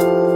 you